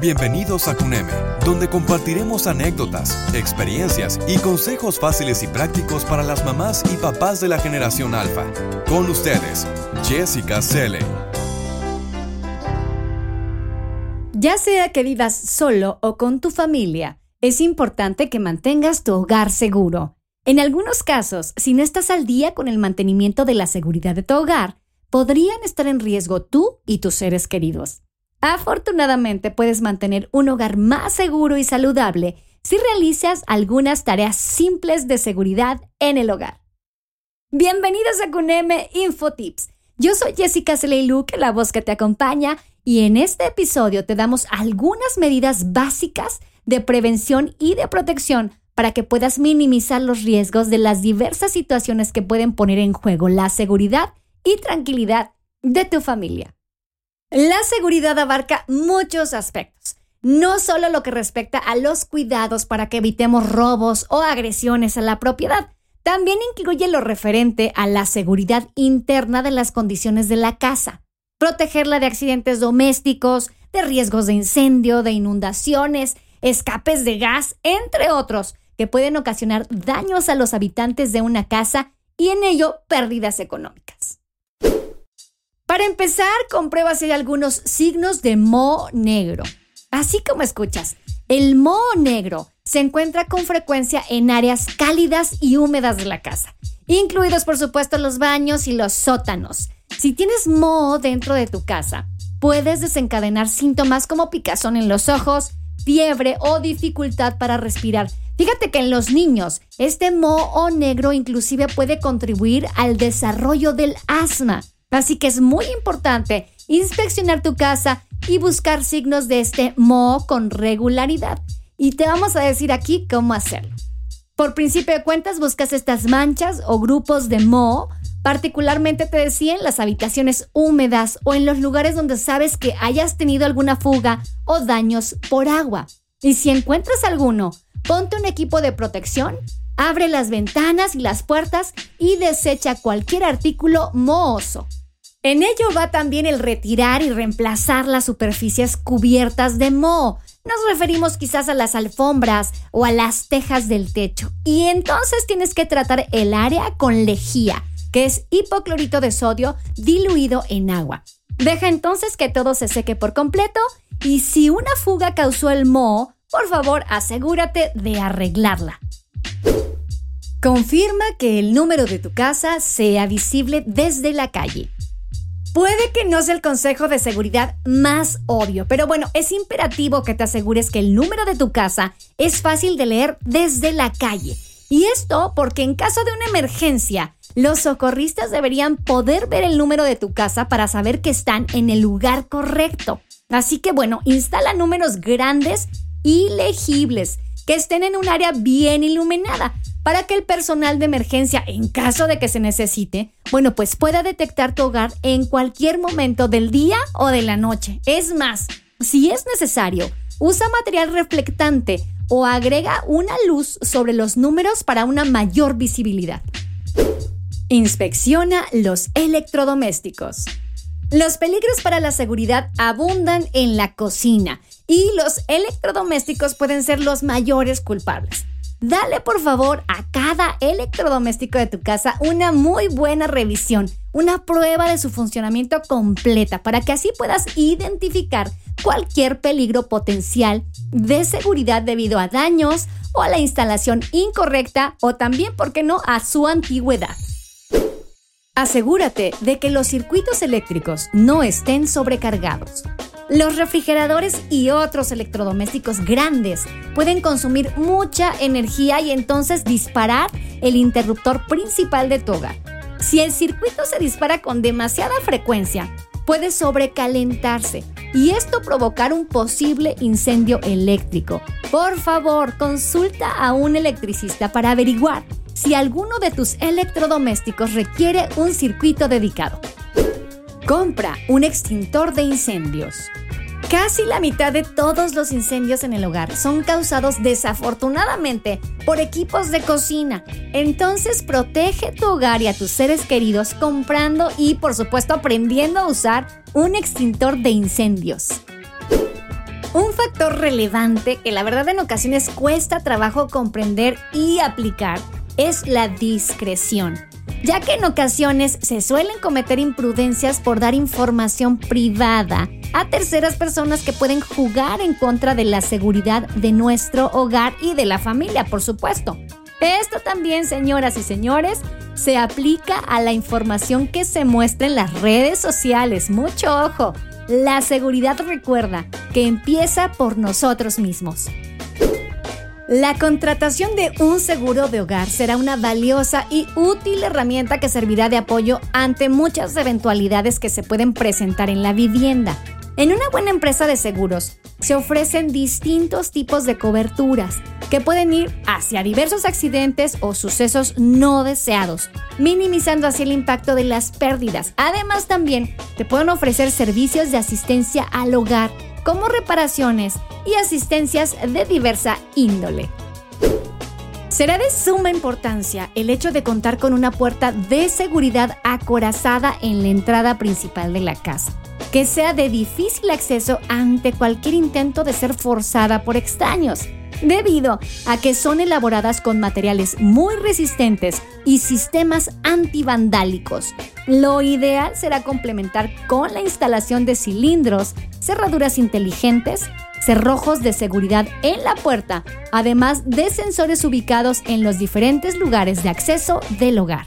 Bienvenidos a CUNEME, donde compartiremos anécdotas, experiencias y consejos fáciles y prácticos para las mamás y papás de la generación alfa. Con ustedes, Jessica Selle. Ya sea que vivas solo o con tu familia, es importante que mantengas tu hogar seguro. En algunos casos, si no estás al día con el mantenimiento de la seguridad de tu hogar, podrían estar en riesgo tú y tus seres queridos. Afortunadamente puedes mantener un hogar más seguro y saludable si realizas algunas tareas simples de seguridad en el hogar. Bienvenidos a Cuneme Infotips. Yo soy Jessica Luke, la voz que te acompaña, y en este episodio te damos algunas medidas básicas de prevención y de protección para que puedas minimizar los riesgos de las diversas situaciones que pueden poner en juego la seguridad y tranquilidad de tu familia. La seguridad abarca muchos aspectos, no solo lo que respecta a los cuidados para que evitemos robos o agresiones a la propiedad, también incluye lo referente a la seguridad interna de las condiciones de la casa, protegerla de accidentes domésticos, de riesgos de incendio, de inundaciones, escapes de gas, entre otros, que pueden ocasionar daños a los habitantes de una casa y en ello pérdidas económicas. Para empezar, comprueba si hay algunos signos de moho negro. Así como escuchas, el moho negro se encuentra con frecuencia en áreas cálidas y húmedas de la casa, incluidos por supuesto los baños y los sótanos. Si tienes moho dentro de tu casa, puedes desencadenar síntomas como picazón en los ojos, fiebre o dificultad para respirar. Fíjate que en los niños, este moho negro inclusive puede contribuir al desarrollo del asma. Así que es muy importante inspeccionar tu casa y buscar signos de este moho con regularidad. Y te vamos a decir aquí cómo hacerlo. Por principio de cuentas, buscas estas manchas o grupos de moho, particularmente te decía en las habitaciones húmedas o en los lugares donde sabes que hayas tenido alguna fuga o daños por agua. Y si encuentras alguno, ponte un equipo de protección, abre las ventanas y las puertas y desecha cualquier artículo mohoso. En ello va también el retirar y reemplazar las superficies cubiertas de moho. Nos referimos quizás a las alfombras o a las tejas del techo. Y entonces tienes que tratar el área con lejía, que es hipoclorito de sodio diluido en agua. Deja entonces que todo se seque por completo y si una fuga causó el moho, por favor asegúrate de arreglarla. Confirma que el número de tu casa sea visible desde la calle. Puede que no sea el consejo de seguridad más obvio, pero bueno, es imperativo que te asegures que el número de tu casa es fácil de leer desde la calle. Y esto porque en caso de una emergencia, los socorristas deberían poder ver el número de tu casa para saber que están en el lugar correcto. Así que bueno, instala números grandes y legibles que estén en un área bien iluminada para que el personal de emergencia, en caso de que se necesite, bueno, pues pueda detectar tu hogar en cualquier momento del día o de la noche. Es más, si es necesario, usa material reflectante o agrega una luz sobre los números para una mayor visibilidad. Inspecciona los electrodomésticos. Los peligros para la seguridad abundan en la cocina y los electrodomésticos pueden ser los mayores culpables. Dale por favor a cada electrodoméstico de tu casa una muy buena revisión, una prueba de su funcionamiento completa para que así puedas identificar cualquier peligro potencial de seguridad debido a daños o a la instalación incorrecta o también, ¿por qué no?, a su antigüedad. Asegúrate de que los circuitos eléctricos no estén sobrecargados. Los refrigeradores y otros electrodomésticos grandes pueden consumir mucha energía y entonces disparar el interruptor principal de tu hogar. Si el circuito se dispara con demasiada frecuencia, puede sobrecalentarse y esto provocar un posible incendio eléctrico. Por favor, consulta a un electricista para averiguar si alguno de tus electrodomésticos requiere un circuito dedicado. Compra un extintor de incendios. Casi la mitad de todos los incendios en el hogar son causados desafortunadamente por equipos de cocina. Entonces protege tu hogar y a tus seres queridos comprando y por supuesto aprendiendo a usar un extintor de incendios. Un factor relevante que la verdad en ocasiones cuesta trabajo comprender y aplicar es la discreción, ya que en ocasiones se suelen cometer imprudencias por dar información privada a terceras personas que pueden jugar en contra de la seguridad de nuestro hogar y de la familia, por supuesto. Esto también, señoras y señores, se aplica a la información que se muestra en las redes sociales. Mucho ojo. La seguridad recuerda que empieza por nosotros mismos. La contratación de un seguro de hogar será una valiosa y útil herramienta que servirá de apoyo ante muchas eventualidades que se pueden presentar en la vivienda. En una buena empresa de seguros se ofrecen distintos tipos de coberturas que pueden ir hacia diversos accidentes o sucesos no deseados, minimizando así el impacto de las pérdidas. Además también te pueden ofrecer servicios de asistencia al hogar, como reparaciones y asistencias de diversa índole. Será de suma importancia el hecho de contar con una puerta de seguridad acorazada en la entrada principal de la casa que sea de difícil acceso ante cualquier intento de ser forzada por extraños, debido a que son elaboradas con materiales muy resistentes y sistemas antivandálicos. Lo ideal será complementar con la instalación de cilindros, cerraduras inteligentes, cerrojos de seguridad en la puerta, además de sensores ubicados en los diferentes lugares de acceso del hogar.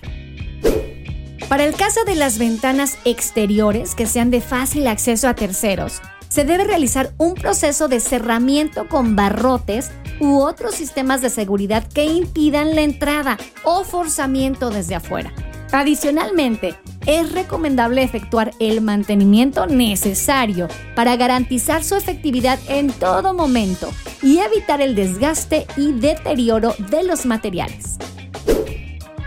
Para el caso de las ventanas exteriores que sean de fácil acceso a terceros, se debe realizar un proceso de cerramiento con barrotes u otros sistemas de seguridad que impidan la entrada o forzamiento desde afuera. Adicionalmente, es recomendable efectuar el mantenimiento necesario para garantizar su efectividad en todo momento y evitar el desgaste y deterioro de los materiales.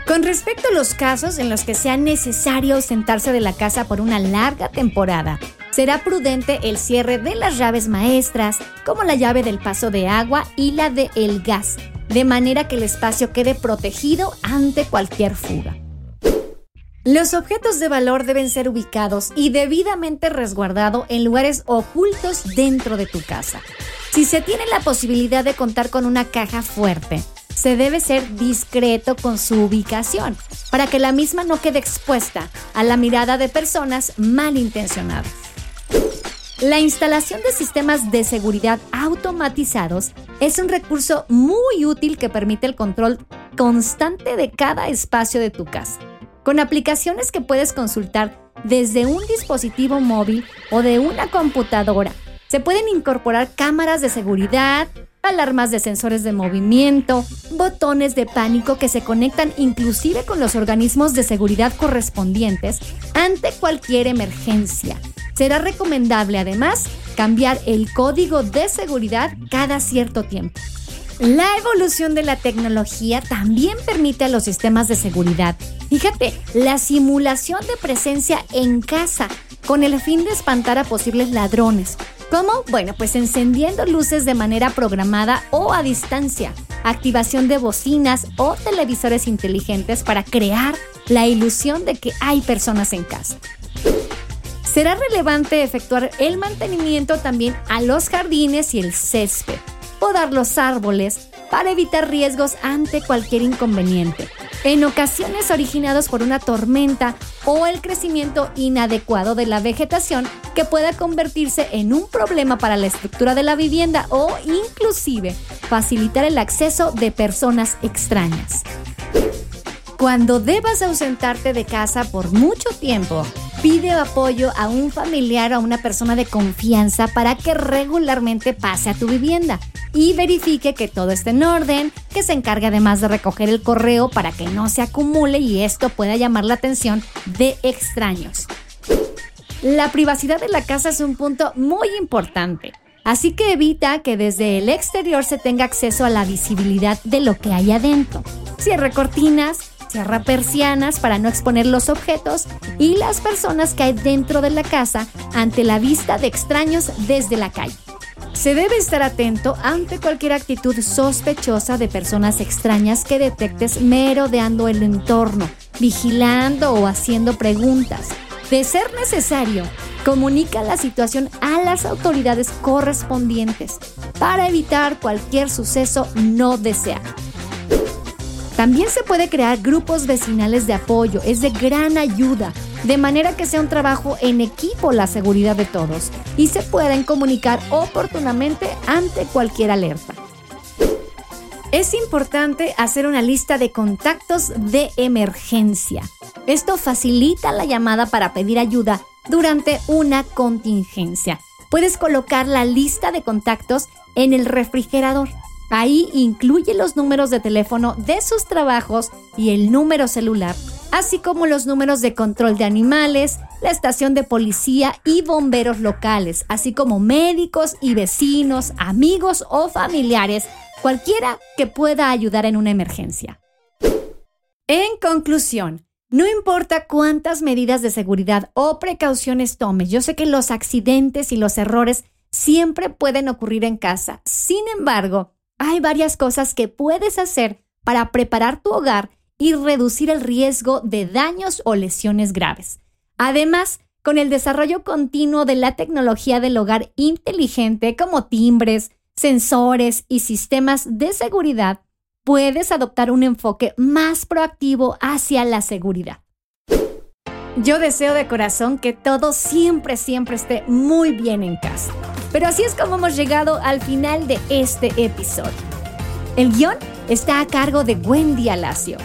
Con respecto a los casos en los que sea necesario ausentarse de la casa por una larga temporada, será prudente el cierre de las llaves maestras, como la llave del paso de agua y la de el gas, de manera que el espacio quede protegido ante cualquier fuga. Los objetos de valor deben ser ubicados y debidamente resguardados en lugares ocultos dentro de tu casa. Si se tiene la posibilidad de contar con una caja fuerte, se debe ser discreto con su ubicación para que la misma no quede expuesta a la mirada de personas malintencionadas. La instalación de sistemas de seguridad automatizados es un recurso muy útil que permite el control constante de cada espacio de tu casa, con aplicaciones que puedes consultar desde un dispositivo móvil o de una computadora. Se pueden incorporar cámaras de seguridad, alarmas de sensores de movimiento, botones de pánico que se conectan inclusive con los organismos de seguridad correspondientes ante cualquier emergencia. Será recomendable además cambiar el código de seguridad cada cierto tiempo. La evolución de la tecnología también permite a los sistemas de seguridad, fíjate, la simulación de presencia en casa con el fin de espantar a posibles ladrones, ¿Cómo? Bueno, pues encendiendo luces de manera programada o a distancia, activación de bocinas o televisores inteligentes para crear la ilusión de que hay personas en casa. Será relevante efectuar el mantenimiento también a los jardines y el césped, podar los árboles para evitar riesgos ante cualquier inconveniente en ocasiones originados por una tormenta o el crecimiento inadecuado de la vegetación que pueda convertirse en un problema para la estructura de la vivienda o inclusive facilitar el acceso de personas extrañas. Cuando debas ausentarte de casa por mucho tiempo, pide apoyo a un familiar o a una persona de confianza para que regularmente pase a tu vivienda y verifique que todo esté en orden, que se encargue además de recoger el correo para que no se acumule y esto pueda llamar la atención de extraños. La privacidad de la casa es un punto muy importante, así que evita que desde el exterior se tenga acceso a la visibilidad de lo que hay adentro. Cierre cortinas, cierra persianas para no exponer los objetos y las personas que hay dentro de la casa ante la vista de extraños desde la calle. Se debe estar atento ante cualquier actitud sospechosa de personas extrañas que detectes merodeando el entorno, vigilando o haciendo preguntas. De ser necesario, Comunica la situación a las autoridades correspondientes para evitar cualquier suceso no deseado. También se puede crear grupos vecinales de apoyo, es de gran ayuda, de manera que sea un trabajo en equipo la seguridad de todos y se pueden comunicar oportunamente ante cualquier alerta. Es importante hacer una lista de contactos de emergencia. Esto facilita la llamada para pedir ayuda durante una contingencia. Puedes colocar la lista de contactos en el refrigerador. Ahí incluye los números de teléfono de sus trabajos y el número celular, así como los números de control de animales, la estación de policía y bomberos locales, así como médicos y vecinos, amigos o familiares, cualquiera que pueda ayudar en una emergencia. En conclusión, no importa cuántas medidas de seguridad o precauciones tomes, yo sé que los accidentes y los errores siempre pueden ocurrir en casa. Sin embargo, hay varias cosas que puedes hacer para preparar tu hogar y reducir el riesgo de daños o lesiones graves. Además, con el desarrollo continuo de la tecnología del hogar inteligente como timbres, sensores y sistemas de seguridad, puedes adoptar un enfoque más proactivo hacia la seguridad. Yo deseo de corazón que todo siempre, siempre esté muy bien en casa. Pero así es como hemos llegado al final de este episodio. El guion está a cargo de Wendy Alacio.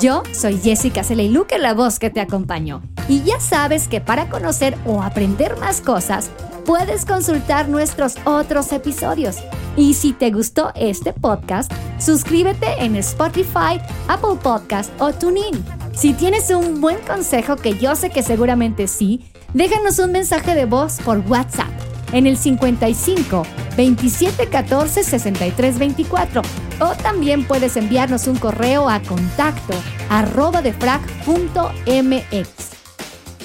Yo soy Jessica Luque, la voz que te acompañó. Y ya sabes que para conocer o aprender más cosas, puedes consultar nuestros otros episodios. Y si te gustó este podcast, suscríbete en Spotify, Apple Podcast o TuneIn. Si tienes un buen consejo, que yo sé que seguramente sí, déjanos un mensaje de voz por WhatsApp en el 55 27 14 63 24 o también puedes enviarnos un correo a contacto arroba mx.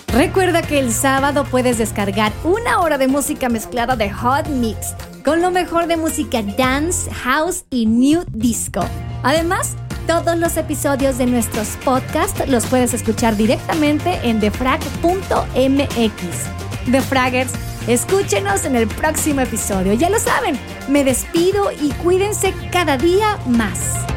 Recuerda que el sábado puedes descargar una hora de música mezclada de Hot Mix con lo mejor de música dance, house y new disco. Además, todos los episodios de nuestros podcasts los puedes escuchar directamente en defrag.mx. The Fraggers Escúchenos en el próximo episodio. Ya lo saben, me despido y cuídense cada día más.